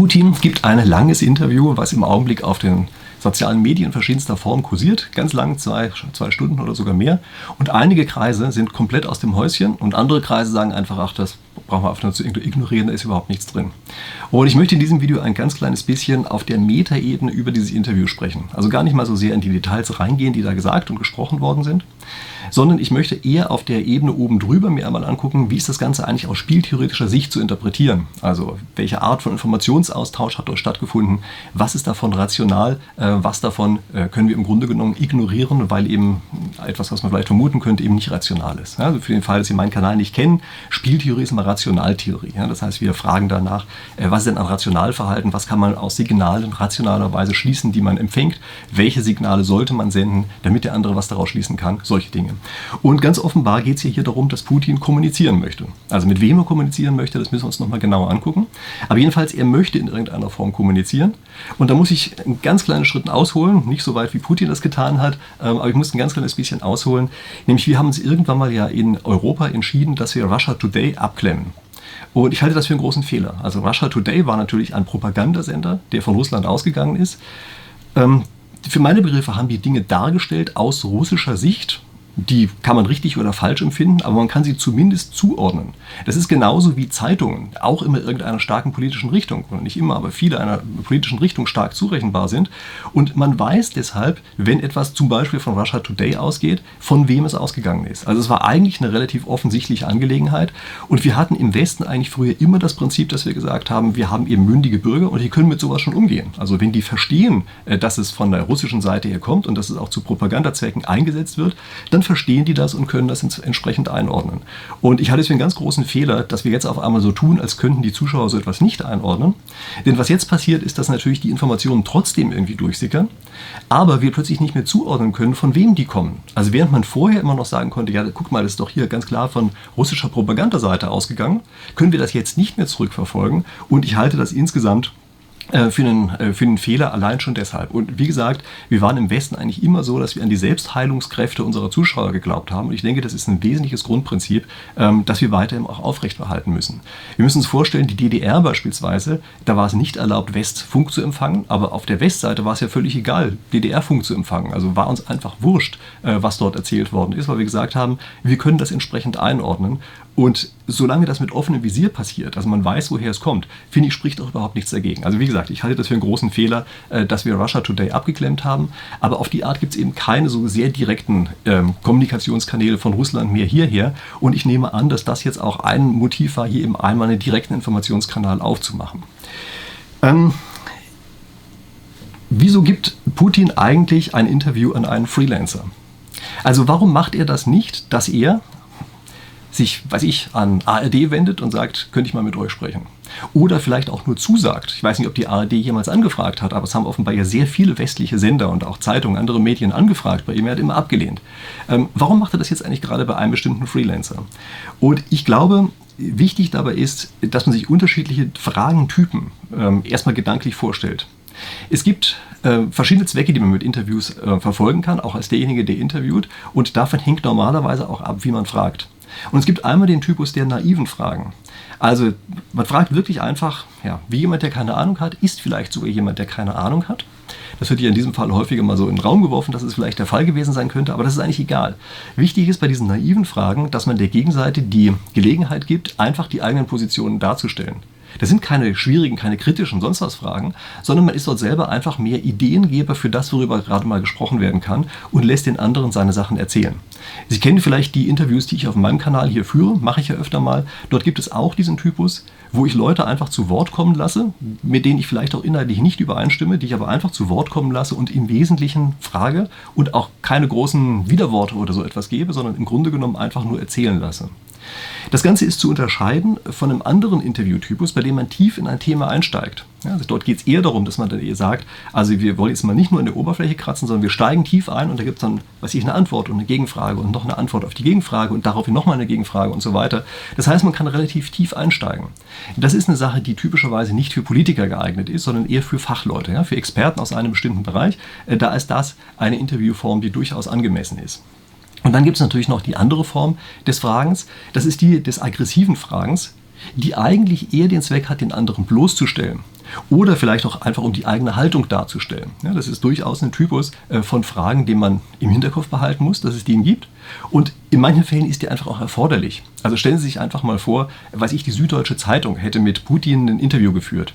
Putin gibt ein langes Interview, was im Augenblick auf den sozialen Medien verschiedenster Form kursiert, ganz lang, zwei, zwei Stunden oder sogar mehr. Und einige Kreise sind komplett aus dem Häuschen und andere Kreise sagen einfach, ach, das brauchen wir einfach nur zu ignorieren, da ist überhaupt nichts drin. Und ich möchte in diesem Video ein ganz kleines bisschen auf der Metaebene über dieses Interview sprechen. Also gar nicht mal so sehr in die Details reingehen, die da gesagt und gesprochen worden sind, sondern ich möchte eher auf der Ebene oben drüber mir einmal angucken, wie ist das Ganze eigentlich aus spieltheoretischer Sicht zu interpretieren. Also welche Art von Informationsaustausch hat dort stattgefunden, was ist davon rational, äh, was davon äh, können wir im Grunde genommen ignorieren, weil eben etwas, was man vielleicht vermuten könnte, eben nicht rational ist. Also für den Fall, dass Sie meinen Kanal nicht kennen, Spieltheorie ist immer Rationaltheorie. Das heißt, wir fragen danach, äh, was ist denn ein Rationalverhalten, was kann man aus Signalen rationalerweise schließen, die man empfängt, welche Signale sollte man senden, damit der andere was daraus schließen kann, solche Dinge. Und ganz offenbar geht es hier darum, dass Putin kommunizieren möchte. Also mit wem er kommunizieren möchte, das müssen wir uns nochmal genauer angucken. Aber jedenfalls, er möchte in irgendeiner Form kommunizieren. Und da muss ich einen ganz kleinen Schritt ausholen, nicht so weit wie Putin das getan hat, ähm, aber ich muss ein ganz kleines bisschen ausholen. Nämlich, wir haben uns irgendwann mal ja in Europa entschieden, dass wir Russia Today abklemmen. Und ich halte das für einen großen Fehler. Also Russia Today war natürlich ein Propagandasender, der von Russland ausgegangen ist. Ähm, für meine Begriffe haben die Dinge dargestellt aus russischer Sicht die kann man richtig oder falsch empfinden, aber man kann sie zumindest zuordnen. Das ist genauso wie Zeitungen auch immer irgendeiner starken politischen Richtung, oder nicht immer, aber viele einer politischen Richtung stark zurechenbar sind. Und man weiß deshalb, wenn etwas zum Beispiel von Russia Today ausgeht, von wem es ausgegangen ist. Also es war eigentlich eine relativ offensichtliche Angelegenheit. Und wir hatten im Westen eigentlich früher immer das Prinzip, dass wir gesagt haben, wir haben eben mündige Bürger und die können mit sowas schon umgehen. Also wenn die verstehen, äh, dass es von der russischen Seite her kommt und dass es auch zu Propagandazwecken eingesetzt wird, dann verstehen die das und können das entsprechend einordnen. Und ich halte es für einen ganz großen Fehler, dass wir jetzt auf einmal so tun, als könnten die Zuschauer so etwas nicht einordnen. Denn was jetzt passiert, ist, dass natürlich die Informationen trotzdem irgendwie durchsickern, aber wir plötzlich nicht mehr zuordnen können, von wem die kommen. Also während man vorher immer noch sagen konnte, ja, guck mal, das ist doch hier ganz klar von russischer Propagandaseite ausgegangen, können wir das jetzt nicht mehr zurückverfolgen. Und ich halte das insgesamt für einen, äh, für einen Fehler allein schon deshalb. Und wie gesagt, wir waren im Westen eigentlich immer so, dass wir an die Selbstheilungskräfte unserer Zuschauer geglaubt haben. Und ich denke, das ist ein wesentliches Grundprinzip, ähm, das wir weiterhin auch aufrechterhalten müssen. Wir müssen uns vorstellen, die DDR beispielsweise, da war es nicht erlaubt, Westfunk zu empfangen, aber auf der Westseite war es ja völlig egal, DDR-Funk zu empfangen. Also war uns einfach wurscht, äh, was dort erzählt worden ist, weil wir gesagt haben, wir können das entsprechend einordnen. Und solange das mit offenem Visier passiert, also man weiß, woher es kommt, finde ich, spricht auch überhaupt nichts dagegen. Also wie gesagt, ich halte das für einen großen Fehler, äh, dass wir Russia Today abgeklemmt haben. Aber auf die Art gibt es eben keine so sehr direkten ähm, Kommunikationskanäle von Russland mehr hierher. Und ich nehme an, dass das jetzt auch ein Motiv war, hier eben einmal einen direkten Informationskanal aufzumachen. Ähm, wieso gibt Putin eigentlich ein Interview an einen Freelancer? Also warum macht er das nicht, dass er sich, weiß ich, an ARD wendet und sagt, könnte ich mal mit euch sprechen. Oder vielleicht auch nur zusagt. Ich weiß nicht, ob die ARD jemals angefragt hat, aber es haben offenbar ja sehr viele westliche Sender und auch Zeitungen, andere Medien angefragt bei ihm. Er hat immer abgelehnt. Ähm, warum macht er das jetzt eigentlich gerade bei einem bestimmten Freelancer? Und ich glaube, wichtig dabei ist, dass man sich unterschiedliche Fragentypen ähm, erstmal gedanklich vorstellt. Es gibt äh, verschiedene Zwecke, die man mit Interviews äh, verfolgen kann, auch als derjenige, der interviewt. Und davon hängt normalerweise auch ab, wie man fragt. Und es gibt einmal den Typus der naiven Fragen. Also man fragt wirklich einfach, ja, wie jemand, der keine Ahnung hat, ist vielleicht sogar jemand, der keine Ahnung hat. Das wird ja in diesem Fall häufiger mal so in den Raum geworfen, dass es vielleicht der Fall gewesen sein könnte, aber das ist eigentlich egal. Wichtig ist bei diesen naiven Fragen, dass man der Gegenseite die Gelegenheit gibt, einfach die eigenen Positionen darzustellen. Das sind keine schwierigen, keine kritischen, sonst was Fragen, sondern man ist dort selber einfach mehr Ideengeber für das, worüber gerade mal gesprochen werden kann und lässt den anderen seine Sachen erzählen. Sie kennen vielleicht die Interviews, die ich auf meinem Kanal hier führe, mache ich ja öfter mal. Dort gibt es auch diesen Typus, wo ich Leute einfach zu Wort kommen lasse, mit denen ich vielleicht auch inhaltlich nicht übereinstimme, die ich aber einfach zu Wort kommen lasse und im Wesentlichen frage und auch keine großen Widerworte oder so etwas gebe, sondern im Grunde genommen einfach nur erzählen lasse. Das Ganze ist zu unterscheiden von einem anderen Interviewtypus, bei dem man tief in ein Thema einsteigt. Ja, also dort geht es eher darum, dass man dann eher sagt, also wir wollen jetzt mal nicht nur in der Oberfläche kratzen, sondern wir steigen tief ein und da gibt es dann, weiß ich, eine Antwort und eine Gegenfrage und noch eine Antwort auf die Gegenfrage und daraufhin nochmal eine Gegenfrage und so weiter. Das heißt, man kann relativ tief einsteigen. Das ist eine Sache, die typischerweise nicht für Politiker geeignet ist, sondern eher für Fachleute, ja, für Experten aus einem bestimmten Bereich. Äh, da ist das eine Interviewform, die durchaus angemessen ist. Und dann gibt es natürlich noch die andere Form des Fragens, das ist die des aggressiven Fragens, die eigentlich eher den Zweck hat, den anderen bloßzustellen. Oder vielleicht auch einfach, um die eigene Haltung darzustellen. Ja, das ist durchaus ein Typus äh, von Fragen, den man im Hinterkopf behalten muss, dass es den gibt. Und in manchen Fällen ist die einfach auch erforderlich. Also stellen Sie sich einfach mal vor, weiß ich, die Süddeutsche Zeitung hätte mit Putin ein Interview geführt.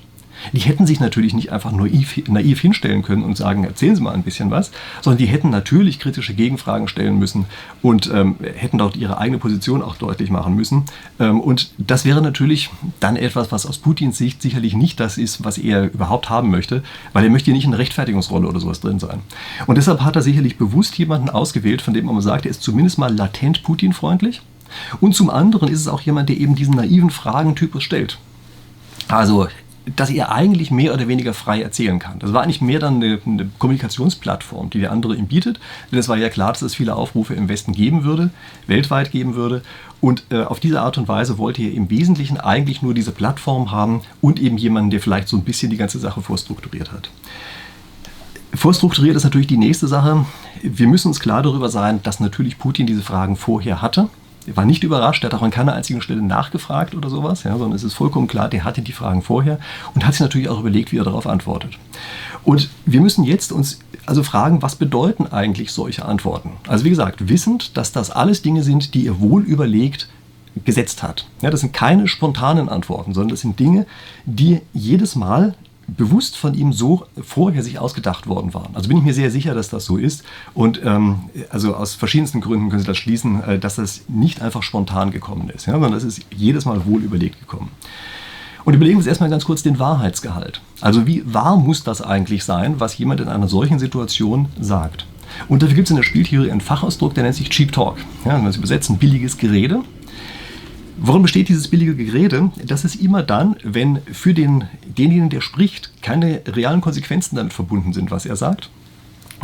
Die hätten sich natürlich nicht einfach naiv, naiv hinstellen können und sagen, erzählen Sie mal ein bisschen was, sondern die hätten natürlich kritische Gegenfragen stellen müssen und ähm, hätten dort ihre eigene Position auch deutlich machen müssen. Ähm, und das wäre natürlich dann etwas, was aus Putins Sicht sicherlich nicht das ist, was er überhaupt haben möchte, weil er möchte hier nicht in eine Rechtfertigungsrolle oder sowas drin sein. Und deshalb hat er sicherlich bewusst jemanden ausgewählt, von dem man sagt, er ist zumindest mal latent Putin-freundlich. Und zum anderen ist es auch jemand, der eben diesen naiven Fragentypus stellt. Also dass er eigentlich mehr oder weniger frei erzählen kann. Das war eigentlich mehr dann eine, eine, Kommunikationsplattform, die der andere ihm bietet. Denn es war ja klar, dass es viele Aufrufe im Westen geben würde, weltweit geben würde. Und äh, auf diese Art und Weise wollte er im Wesentlichen eigentlich nur diese Plattform haben und eben jemanden, der vielleicht so ein bisschen die ganze Sache vorstrukturiert hat. Vorstrukturiert ist natürlich die nächste Sache. Wir müssen uns klar darüber sein, dass natürlich Putin diese Fragen vorher hatte war nicht überrascht, der hat auch an keiner einzigen Stelle nachgefragt oder sowas, ja, sondern es ist vollkommen klar, der hatte die Fragen vorher und hat sich natürlich auch überlegt, wie er darauf antwortet. Und wir müssen jetzt uns also fragen, was bedeuten eigentlich solche Antworten? Also wie gesagt, wissend, dass das alles Dinge sind, die er wohl überlegt gesetzt hat. Ja, das sind keine spontanen Antworten, sondern das sind Dinge, die jedes Mal bewusst von ihm so vorher sich ausgedacht worden waren. Also bin ich mir sehr sicher, dass das so ist. Und ähm, also aus verschiedensten Gründen können Sie das schließen, äh, dass das nicht einfach spontan gekommen ist, ja, sondern das ist jedes Mal wohl überlegt gekommen. Und überlegen wir uns erstmal ganz kurz den Wahrheitsgehalt. Also wie wahr muss das eigentlich sein, was jemand in einer solchen Situation sagt? Und dafür gibt es in der Spieltheorie einen Fachausdruck, der nennt sich Cheap Talk. Ja, wenn wir es übersetzen, billiges Gerede. Worin besteht dieses billige Gerede? Das ist immer dann, wenn für den, denjenigen, der spricht, keine realen Konsequenzen damit verbunden sind, was er sagt.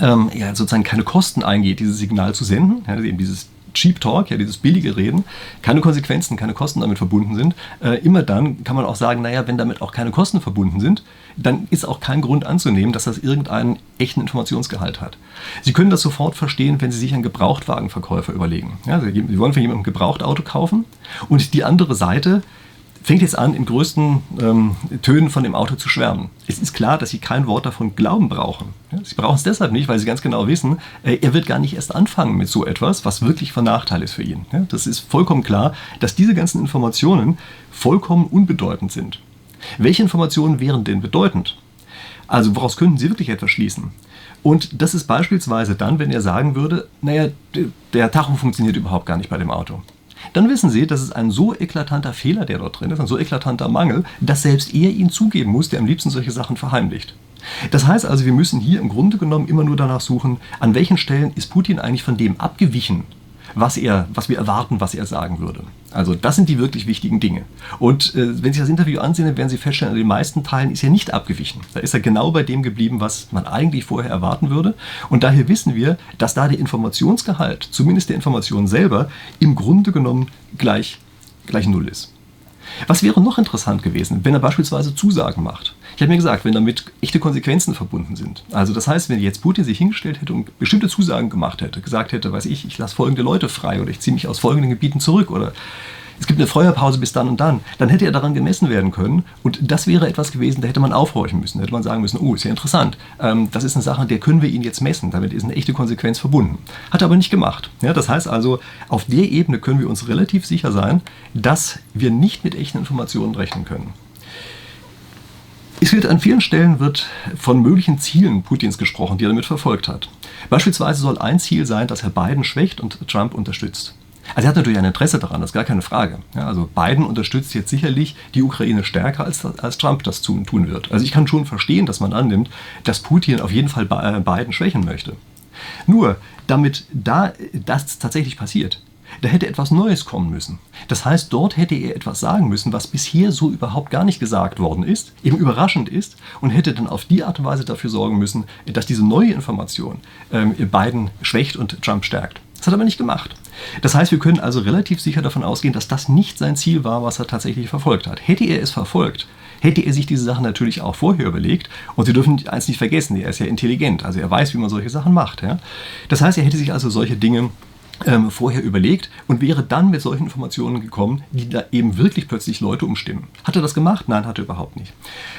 Ähm, er sozusagen keine Kosten eingeht, dieses Signal zu senden, ja, eben dieses Cheap Talk, ja, dieses billige Reden, keine Konsequenzen, keine Kosten damit verbunden sind. Äh, immer dann kann man auch sagen, naja, wenn damit auch keine Kosten verbunden sind, dann ist auch kein Grund anzunehmen, dass das irgendeinen echten Informationsgehalt hat. Sie können das sofort verstehen, wenn Sie sich einen Gebrauchtwagenverkäufer überlegen. Ja, Sie wollen von jemandem ein Gebrauchtauto kaufen und die andere Seite fängt jetzt an, in größten ähm, Tönen von dem Auto zu schwärmen. Es ist klar, dass Sie kein Wort davon glauben brauchen. Sie brauchen es deshalb nicht, weil Sie ganz genau wissen, äh, er wird gar nicht erst anfangen mit so etwas, was wirklich von Nachteil ist für ihn. Ja, das ist vollkommen klar, dass diese ganzen Informationen vollkommen unbedeutend sind. Welche Informationen wären denn bedeutend? Also woraus könnten Sie wirklich etwas schließen? Und das ist beispielsweise dann, wenn er sagen würde, naja, der Tacho funktioniert überhaupt gar nicht bei dem Auto dann wissen Sie, das ist ein so eklatanter Fehler, der dort drin ist, ein so eklatanter Mangel, dass selbst er ihn zugeben muss, der am liebsten solche Sachen verheimlicht. Das heißt also, wir müssen hier im Grunde genommen immer nur danach suchen, an welchen Stellen ist Putin eigentlich von dem abgewichen, was, er, was wir erwarten, was er sagen würde. Also das sind die wirklich wichtigen Dinge. Und äh, wenn Sie das Interview ansehen, werden Sie feststellen, an den meisten Teilen ist er nicht abgewichen. Da ist er genau bei dem geblieben, was man eigentlich vorher erwarten würde. Und daher wissen wir, dass da der Informationsgehalt, zumindest der Information selber, im Grunde genommen gleich, gleich null ist. Was wäre noch interessant gewesen, wenn er beispielsweise Zusagen macht? Ich habe mir gesagt, wenn damit echte Konsequenzen verbunden sind. Also das heißt, wenn jetzt Putin sich hingestellt hätte und bestimmte Zusagen gemacht hätte, gesagt hätte, weiß ich, ich lasse folgende Leute frei oder ich ziehe mich aus folgenden Gebieten zurück oder es gibt eine Feuerpause bis dann und dann, dann hätte er daran gemessen werden können. Und das wäre etwas gewesen, da hätte man aufhorchen müssen. Da hätte man sagen müssen, oh, ist ja interessant. Ähm, das ist eine Sache, der können wir ihn jetzt messen. Damit ist eine echte Konsequenz verbunden. Hat er aber nicht gemacht. Ja, das heißt also, auf der Ebene können wir uns relativ sicher sein, dass wir nicht mit echten Informationen rechnen können. Es wird an vielen Stellen wird von möglichen Zielen Putins gesprochen, die er damit verfolgt hat. Beispielsweise soll ein Ziel sein, dass er Biden schwächt und Trump unterstützt. Also er hat natürlich ein Interesse daran, das ist gar keine Frage. Ja, also Biden unterstützt jetzt sicherlich die Ukraine stärker, als, als Trump das tun, tun wird. Also ich kann schon verstehen, dass man annimmt, dass Putin auf jeden Fall äh, Biden schwächen möchte. Nur, damit da das tatsächlich passiert, da hätte etwas Neues kommen müssen. Das heißt, dort hätte er etwas sagen müssen, was bisher so überhaupt gar nicht gesagt worden ist, eben überraschend ist und hätte dann auf die Art und Weise dafür sorgen müssen, dass diese neue Information ähm, Biden schwächt und Trump stärkt. Das hat er aber nicht gemacht. Das heißt, wir können also relativ sicher davon ausgehen, dass das nicht sein Ziel war, was er tatsächlich verfolgt hat. Hätte er es verfolgt, hätte er sich diese Sachen natürlich auch vorher überlegt. Und Sie dürfen eins nicht vergessen, er ist ja intelligent, also er weiß, wie man solche Sachen macht. Ja? Das heißt, er hätte sich also solche Dinge ähm, vorher überlegt und wäre dann mit solchen Informationen gekommen, die da eben wirklich plötzlich Leute umstimmen. Hat er das gemacht? Nein, hat er überhaupt nicht.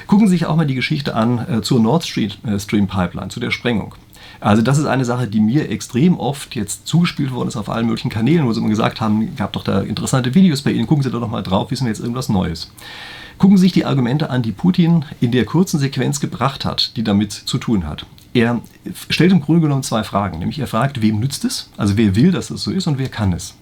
Gucken Sie sich auch mal die Geschichte an äh, zur Nord Stream, äh, Stream Pipeline, zu der Sprengung. Also das ist eine Sache, die mir extrem oft jetzt zugespielt worden ist auf allen möglichen Kanälen, wo sie immer gesagt haben, gab doch da interessante Videos bei Ihnen, gucken Sie da doch mal drauf, wissen wir jetzt irgendwas Neues. Gucken Sie sich die Argumente an, die Putin in der kurzen Sequenz gebracht hat, die damit zu tun hat. Er stellt im Grunde genommen zwei Fragen, nämlich er fragt, wem nützt es, also wer will, dass es so ist und wer kann es.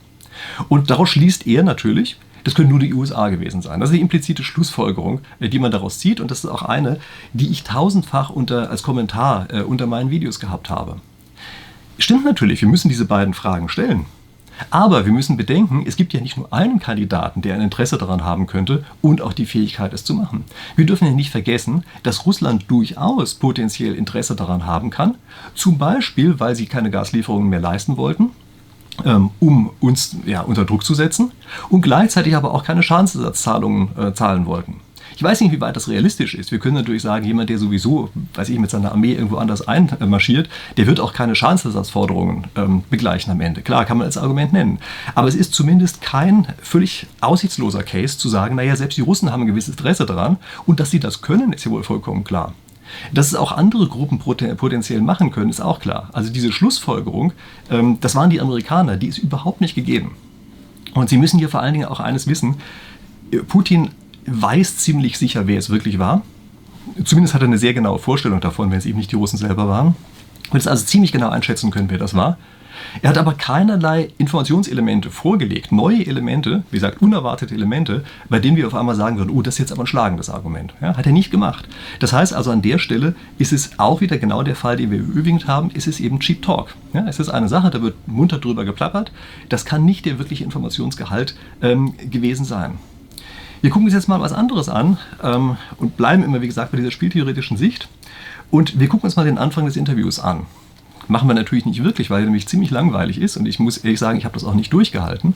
Und daraus schließt er natürlich, das können nur die USA gewesen sein. Das ist die implizite Schlussfolgerung, äh, die man daraus zieht. Und das ist auch eine, die ich tausendfach unter, als Kommentar äh, unter meinen Videos gehabt habe. Stimmt natürlich, wir müssen diese beiden Fragen stellen. Aber wir müssen bedenken, es gibt ja nicht nur einen Kandidaten, der ein Interesse daran haben könnte und auch die Fähigkeit, es zu machen. Wir dürfen ja nicht vergessen, dass Russland durchaus potenziell Interesse daran haben kann, zum Beispiel, weil sie keine Gaslieferungen mehr leisten wollten um uns ja, unter Druck zu setzen und gleichzeitig aber auch keine Schadensersatzzahlungen äh, zahlen wollten. Ich weiß nicht, wie weit das realistisch ist. Wir können natürlich sagen, jemand, der sowieso, weiß ich, mit seiner Armee irgendwo anders einmarschiert, der wird auch keine Schadensersatzforderungen ähm, begleichen am Ende. Klar, kann man als Argument nennen. Aber es ist zumindest kein völlig aussichtsloser Case zu sagen, naja, selbst die Russen haben ein gewisses Interesse daran und dass sie das können, ist ja wohl vollkommen klar. Dass es auch andere Gruppen potenziell machen können, ist auch klar. Also diese Schlussfolgerung, ähm, das waren die Amerikaner, die ist überhaupt nicht gegeben. Und Sie müssen hier vor allen Dingen auch eines wissen, Putin weiß ziemlich sicher, wer es wirklich war. Zumindest hat er eine sehr genaue Vorstellung davon, wenn es eben nicht die Russen selber waren. Wird es also ziemlich genau einschätzen können, wer das war. Er hat aber keinerlei Informationselemente vorgelegt, neue Elemente, wie gesagt, unerwartete Elemente, bei denen wir auf einmal sagen würden, oh, das ist jetzt aber ein schlagendes Argument. Ja, hat er nicht gemacht. Das heißt also, an der Stelle ist es auch wieder genau der Fall, den wir übrigens haben, ist es eben Cheap Talk. Ja, es ist eine Sache, da wird munter drüber geplappert. Das kann nicht der wirkliche Informationsgehalt ähm, gewesen sein. Wir gucken uns jetzt mal was anderes an ähm, und bleiben immer, wie gesagt, bei dieser spieltheoretischen Sicht. Und wir gucken uns mal den Anfang des Interviews an. Machen wir natürlich nicht wirklich, weil er nämlich ziemlich langweilig ist und ich muss ehrlich sagen, ich habe das auch nicht durchgehalten.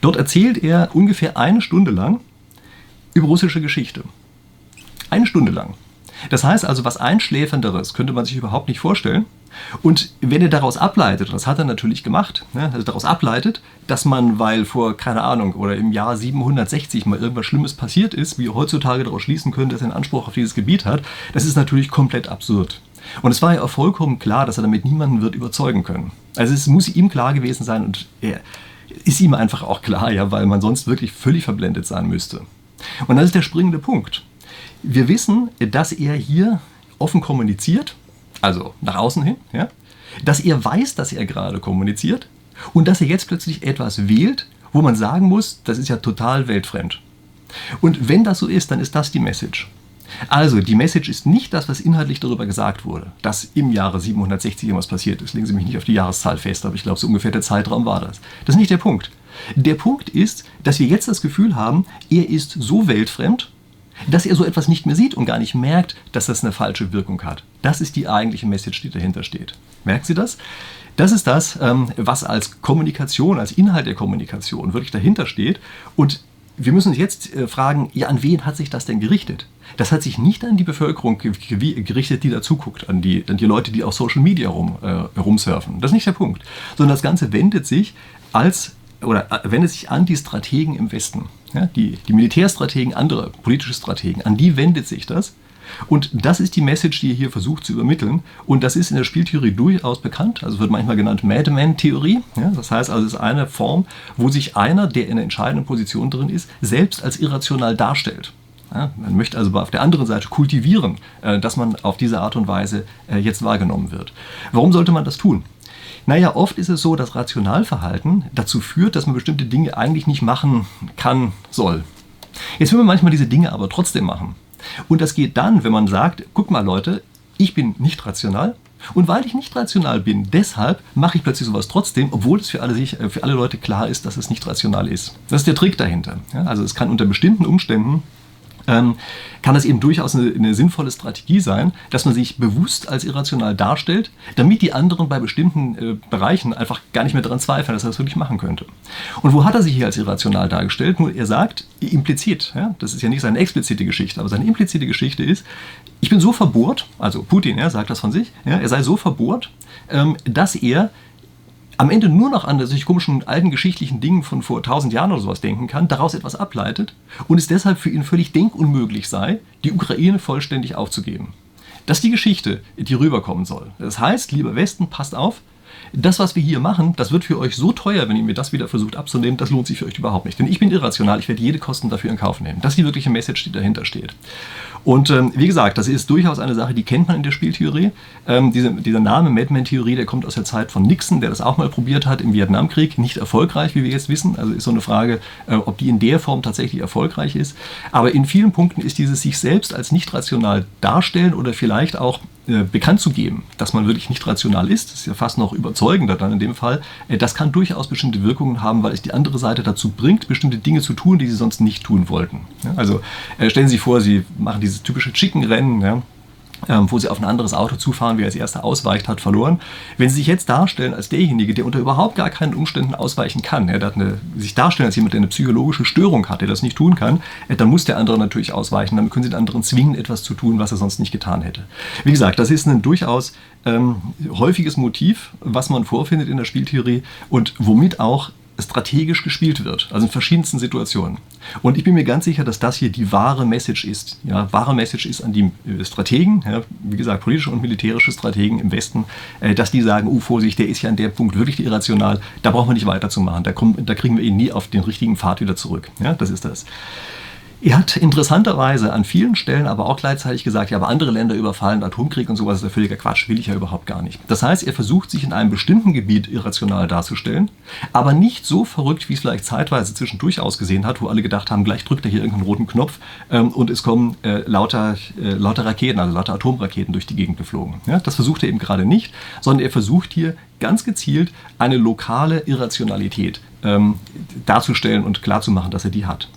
Dort erzählt er ungefähr eine Stunde lang über russische Geschichte. Eine Stunde lang. Das heißt also, was Einschläfernderes könnte man sich überhaupt nicht vorstellen. Und wenn er daraus ableitet, und das hat er natürlich gemacht, ne, also daraus ableitet, dass man, weil vor, keine Ahnung, oder im Jahr 760 mal irgendwas Schlimmes passiert ist, wie heutzutage daraus schließen könnte, dass er einen Anspruch auf dieses Gebiet hat, das ist natürlich komplett absurd. Und es war ja auch vollkommen klar, dass er damit niemanden wird überzeugen können. Also es muss ihm klar gewesen sein und er ist ihm einfach auch klar, ja, weil man sonst wirklich völlig verblendet sein müsste. Und das ist der springende Punkt. Wir wissen, dass er hier offen kommuniziert, also nach außen hin, ja, dass er weiß, dass er gerade kommuniziert und dass er jetzt plötzlich etwas wählt, wo man sagen muss, das ist ja total weltfremd. Und wenn das so ist, dann ist das die Message. Also, die Message ist nicht das, was inhaltlich darüber gesagt wurde, dass im Jahre 760 irgendwas passiert ist. Legen Sie mich nicht auf die Jahreszahl fest, aber ich glaube, so ungefähr der Zeitraum war das. Das ist nicht der Punkt. Der Punkt ist, dass wir jetzt das Gefühl haben, er ist so weltfremd, dass er so etwas nicht mehr sieht und gar nicht merkt, dass das eine falsche Wirkung hat. Das ist die eigentliche Message, die dahinter steht. Merken Sie das? Das ist das, ähm, was als Kommunikation, als Inhalt der Kommunikation wirklich dahinter steht. Und wir müssen uns jetzt äh, fragen, ja, an wen hat sich das denn gerichtet? Das hat sich nicht an die Bevölkerung gerichtet, die da zuguckt, an die, an die Leute, die auf Social Media rum, äh, rumsurfen. Das ist nicht der Punkt. Sondern das Ganze wendet sich als oder äh, wendet sich an die Strategen im Westen. Ja, die, die Militärstrategen, andere politische Strategen, an die wendet sich das. Und das ist die Message, die er hier versucht zu übermitteln. Und das ist in der Spieltheorie durchaus bekannt. Also wird manchmal genannt Madman-Theorie. Ja, das heißt also, es ist eine Form, wo sich einer, der in einer entscheidenden Position drin ist, selbst als irrational darstellt. Ja, man möchte also auf der anderen Seite kultivieren, äh, dass man auf diese Art und Weise äh, jetzt wahrgenommen wird. Warum sollte man das tun? Naja, oft ist es so, dass Rationalverhalten dazu führt, dass man bestimmte Dinge eigentlich nicht machen kann, soll. Jetzt will man manchmal diese Dinge aber trotzdem machen. Und das geht dann, wenn man sagt, guck mal Leute, ich bin nicht rational, und weil ich nicht rational bin, deshalb mache ich plötzlich sowas trotzdem, obwohl es für alle, äh, für alle Leute klar ist, dass es nicht rational ist. Das ist der Trick dahinter. Also es kann unter bestimmten Umständen ähm, kann das eben durchaus eine, eine, sinnvolle Strategie sein, dass man sich bewusst als irrational darstellt, damit die anderen bei bestimmten äh, Bereichen einfach gar nicht mehr daran zweifeln, dass er das wirklich machen könnte. Und wo hat er sich hier als irrational dargestellt? Nur er sagt implizit, ja, das ist ja nicht seine explizite Geschichte, aber seine implizite Geschichte ist, ich bin so verbohrt, also Putin ja, sagt das von sich, ja, er sei so verbohrt, ähm, dass er am Ende nur noch an solche komischen alten geschichtlichen Dingen von vor tausend Jahren oder sowas denken kann, daraus etwas ableitet und es deshalb für ihn völlig denkunmöglich sei, die Ukraine vollständig aufzugeben. Das ist die Geschichte, die rüberkommen soll. Das heißt, lieber Westen, passt auf, das, was wir hier machen, das wird für euch so teuer, wenn ihr mir das wieder versucht abzunehmen, das lohnt sich für euch überhaupt nicht. Denn ich bin irrational, ich werde jede Kosten dafür in Kauf nehmen. Das ist die wirkliche Message, die dahinter steht. Und ähm, wie gesagt, das ist durchaus eine Sache, die kennt man in der Spieltheorie. Ähm, diese, dieser Name Madman-Theorie, der kommt aus der Zeit von Nixon, der das auch mal probiert hat im Vietnamkrieg. Nicht erfolgreich, wie wir jetzt wissen. Also ist so eine Frage, äh, ob die in der Form tatsächlich erfolgreich ist. Aber in vielen Punkten ist dieses sich selbst als nicht rational darstellen oder vielleicht auch äh, bekannt zu geben, dass man wirklich nicht rational ist, ist ja fast noch überzeugender dann in dem Fall, äh, das kann durchaus bestimmte Wirkungen haben, weil es die andere Seite dazu bringt, bestimmte Dinge zu tun, die sie sonst nicht tun wollten. Also äh, stellen Sie sich vor, Sie machen dieses typische Chicken-Rennen, ja, wo sie auf ein anderes Auto zufahren, wer als erster ausweicht, hat verloren. Wenn sie sich jetzt darstellen als derjenige, der unter überhaupt gar keinen Umständen ausweichen kann, ja, der eine, sich darstellen als jemand, der eine psychologische Störung hat, der das nicht tun kann, dann muss der andere natürlich ausweichen. Damit können sie den anderen zwingen, etwas zu tun, was er sonst nicht getan hätte. Wie gesagt, das ist ein durchaus ähm, häufiges Motiv, was man vorfindet in der Spieltheorie und womit auch strategisch gespielt wird, also in verschiedensten Situationen. Und ich bin mir ganz sicher, dass das hier die wahre Message ist. Ja, wahre Message ist an die äh, Strategen, ja, wie gesagt, politische und militärische Strategen im Westen, äh, dass die sagen, oh Vorsicht, der ist ja an der Punkt wirklich irrational, da brauchen wir nicht weiterzumachen, da, kommen, da kriegen wir ihn nie auf den richtigen Pfad wieder zurück. Ja, das ist das. Er hat interessanterweise an vielen Stellen aber auch gleichzeitig gesagt, ja, aber andere Länder überfallen Atomkrieg und sowas ist ja völliger Quatsch, will ich ja überhaupt gar nicht. Das heißt, er versucht sich in einem bestimmten Gebiet irrational darzustellen, aber nicht so verrückt, wie es vielleicht zeitweise zwischendurch ausgesehen hat, wo alle gedacht haben, gleich drückt er hier irgendeinen roten Knopf ähm, und es kommen äh, lauter, äh, lauter Raketen, also lauter Atomraketen durch die Gegend geflogen. Ja, das versucht er eben gerade nicht, sondern er versucht hier ganz gezielt eine lokale Irrationalität ähm, darzustellen und klarzumachen, dass er die hat.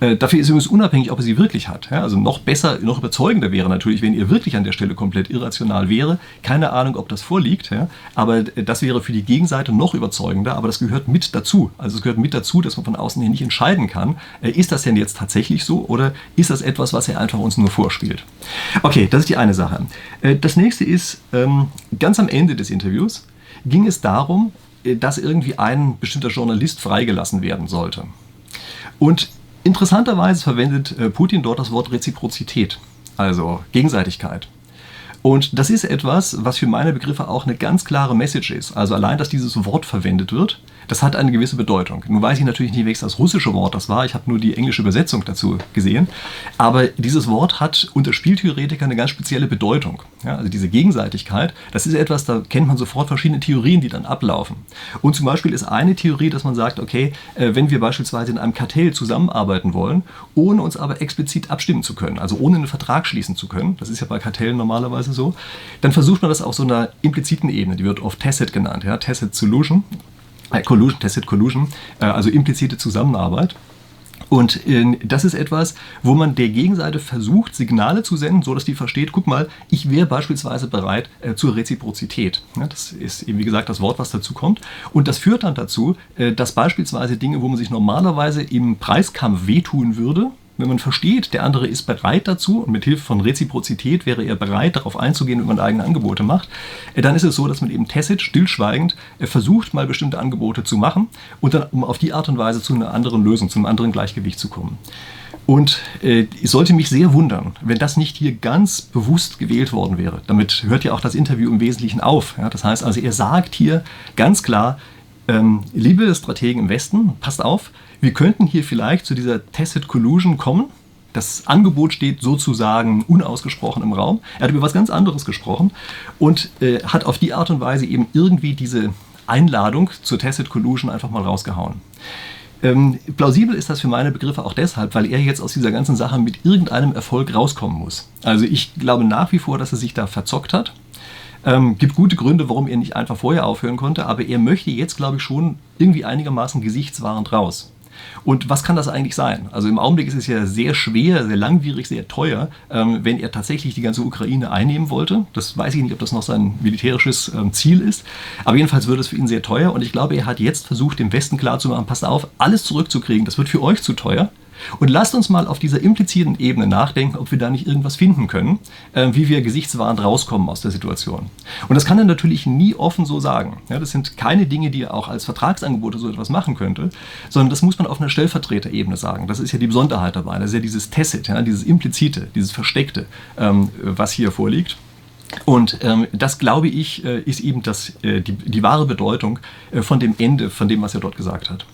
Äh, dafür ist übrigens unabhängig, ob er sie wirklich hat. Also noch besser, noch überzeugender wäre natürlich, wenn ihr wirklich an der Stelle komplett irrational wäre. Keine Ahnung, ob das vorliegt, aber das wäre für die Gegenseite noch überzeugender, aber das gehört mit dazu. Also es gehört mit dazu, dass man von außen hier nicht entscheiden kann, äh, ist das denn jetzt tatsächlich so oder ist das etwas, was er einfach uns nur vorspielt. Okay, das ist die eine Sache. Äh, das nächste ist, ähm, ganz am Ende des Interviews ging es darum, dass irgendwie ein bestimmter Journalist freigelassen werden sollte. Und Interessanterweise verwendet äh, Putin dort das Wort Reziprozität, also Gegenseitigkeit. Und das ist etwas, was für meine Begriffe auch eine ganz klare Message ist. Also allein, dass dieses Wort verwendet wird, das hat eine gewisse Bedeutung. Nun weiß ich natürlich nicht, welches das russische Wort das war. Ich habe nur die englische Übersetzung dazu gesehen. Aber dieses Wort hat unter Spieltheoretikern eine ganz spezielle Bedeutung. Ja, also diese Gegenseitigkeit, das ist etwas, da kennt man sofort verschiedene Theorien, die dann ablaufen. Und zum Beispiel ist eine Theorie, dass man sagt, okay, äh, wenn wir beispielsweise in einem Kartell zusammenarbeiten wollen, ohne uns aber explizit abstimmen zu können, also ohne einen Vertrag schließen zu können, das ist ja bei Kartellen normalerweise so, dann versucht man das auf so einer impliziten Ebene, die wird oft Tacit genannt, ja, Tacit Solution, äh, Collusion, Tacit Collusion, äh, also implizite Zusammenarbeit. Und äh, das ist etwas, wo man der Gegenseite versucht, Signale zu senden, so dass die versteht, guck mal, ich wäre beispielsweise bereit äh, zur Reziprozität. Ja, das ist eben, wie gesagt, das Wort, was dazu kommt. Und das führt dann dazu, äh, dass beispielsweise Dinge, wo man sich normalerweise im Preiskampf wehtun würde, wenn man versteht, der andere ist bereit dazu und mit Hilfe von Reziprozität wäre er bereit, darauf einzugehen, wenn man eigene Angebote macht, äh, dann ist es so, dass man eben tacit, stillschweigend äh, versucht, mal bestimmte Angebote zu machen und dann um auf die Art und Weise zu einer anderen Lösung, zu einem anderen Gleichgewicht zu kommen. Und äh, ich sollte mich sehr wundern, wenn das nicht hier ganz bewusst gewählt worden wäre. Damit hört ja auch das Interview im Wesentlichen auf. Ja? Das heißt also, er sagt hier ganz klar, ähm, liebe Strategen im Westen, passt auf, wir könnten hier vielleicht zu dieser Tacit Collusion kommen. Das Angebot steht sozusagen unausgesprochen im Raum. Er hat über was ganz anderes gesprochen und äh, hat auf die Art und Weise eben irgendwie diese Einladung zur Tacit Collusion einfach mal rausgehauen. Ähm, plausibel ist das für meine Begriffe auch deshalb, weil er jetzt aus dieser ganzen Sache mit irgendeinem Erfolg rauskommen muss. Also ich glaube nach wie vor, dass er sich da verzockt hat. Ähm, gibt gute Gründe, warum er nicht einfach vorher aufhören konnte, aber er möchte jetzt, glaube ich, schon irgendwie einigermaßen gesichtswahrend raus. Und was kann das eigentlich sein? Also im Augenblick ist es ja sehr schwer, sehr langwierig, sehr teuer, ähm, wenn er tatsächlich die ganze Ukraine einnehmen wollte. Das weiß ich nicht, ob das noch sein militärisches ähm, Ziel ist. Aber jedenfalls wird es für ihn sehr teuer. Und ich glaube, er hat jetzt versucht, dem Westen klarzumachen, passt auf, alles zurückzukriegen, das wird für euch zu teuer. Und lasst uns mal auf dieser impliziten Ebene nachdenken, ob wir da nicht irgendwas finden können, äh, wie wir gesichtswahrend rauskommen aus der Situation. Und das kann er natürlich nie offen so sagen. Ja, das sind keine Dinge, die er auch als Vertragsangebote so etwas machen könnte, sondern das muss man auf einer Stellvertreterebene sagen. Das ist ja die Besonderheit dabei. Das ist ja dieses Tacit, ja, dieses implizite, dieses Versteckte, ähm, was hier vorliegt. Und ähm, das, glaube ich, äh, ist eben das, äh, die, die wahre Bedeutung äh, von dem Ende, von dem, was er dort gesagt hat.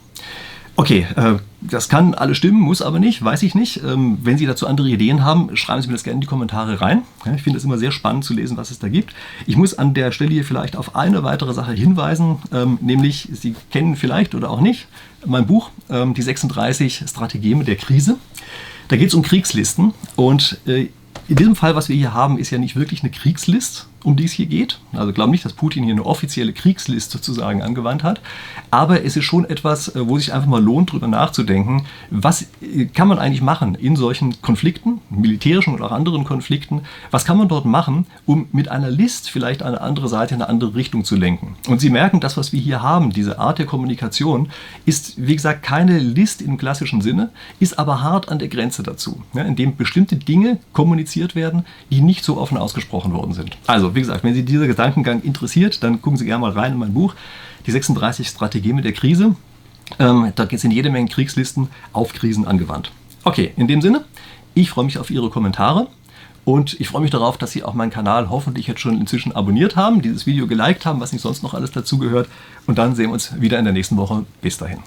Okay, äh, das kann alles stimmen, muss aber nicht, weiß ich nicht. Ähm, wenn Sie dazu andere Ideen haben, schreiben Sie mir das gerne in die Kommentare rein. Ja, ich finde es immer sehr spannend zu lesen, was es da gibt. Ich muss an der Stelle hier vielleicht auf eine weitere Sache hinweisen, ähm, nämlich Sie kennen vielleicht oder auch nicht mein Buch, ähm, die 36 Strategien der Krise. Da geht es um Kriegslisten und äh, in diesem Fall, was wir hier haben, ist ja nicht wirklich eine Kriegslist, um die es hier geht. Also glaube nicht, dass Putin hier eine offizielle Kriegslist sozusagen angewandt hat. Aber es ist schon etwas, äh, wo sich einfach mal lohnt, darüber nachzudenken, was äh, kann man eigentlich machen in solchen Konflikten, militärischen oder auch anderen Konflikten, was kann man dort machen, um mit einer List vielleicht eine andere Seite in eine andere Richtung zu lenken. Und Sie merken, das, was wir hier haben, diese Art der Kommunikation, ist, wie gesagt, keine List im klassischen Sinne, ist aber hart an der Grenze dazu, ja, indem bestimmte Dinge kommuniziert werden, die nicht so offen ausgesprochen worden sind. Wie gesagt, wenn Sie dieser Gedankengang interessiert, dann gucken Sie gerne mal rein in mein Buch, die 36 Strategien mit der Krise. Ähm, da sind jede Menge Kriegslisten auf Krisen angewandt. Okay, in dem Sinne, ich freue mich auf Ihre Kommentare. Und ich freue mich darauf, dass Sie auch meinen Kanal hoffentlich jetzt schon inzwischen abonniert haben, dieses Video geliked haben, was nicht sonst noch alles dazugehört. Und dann sehen wir uns wieder in der nächsten Woche. Bis dahin.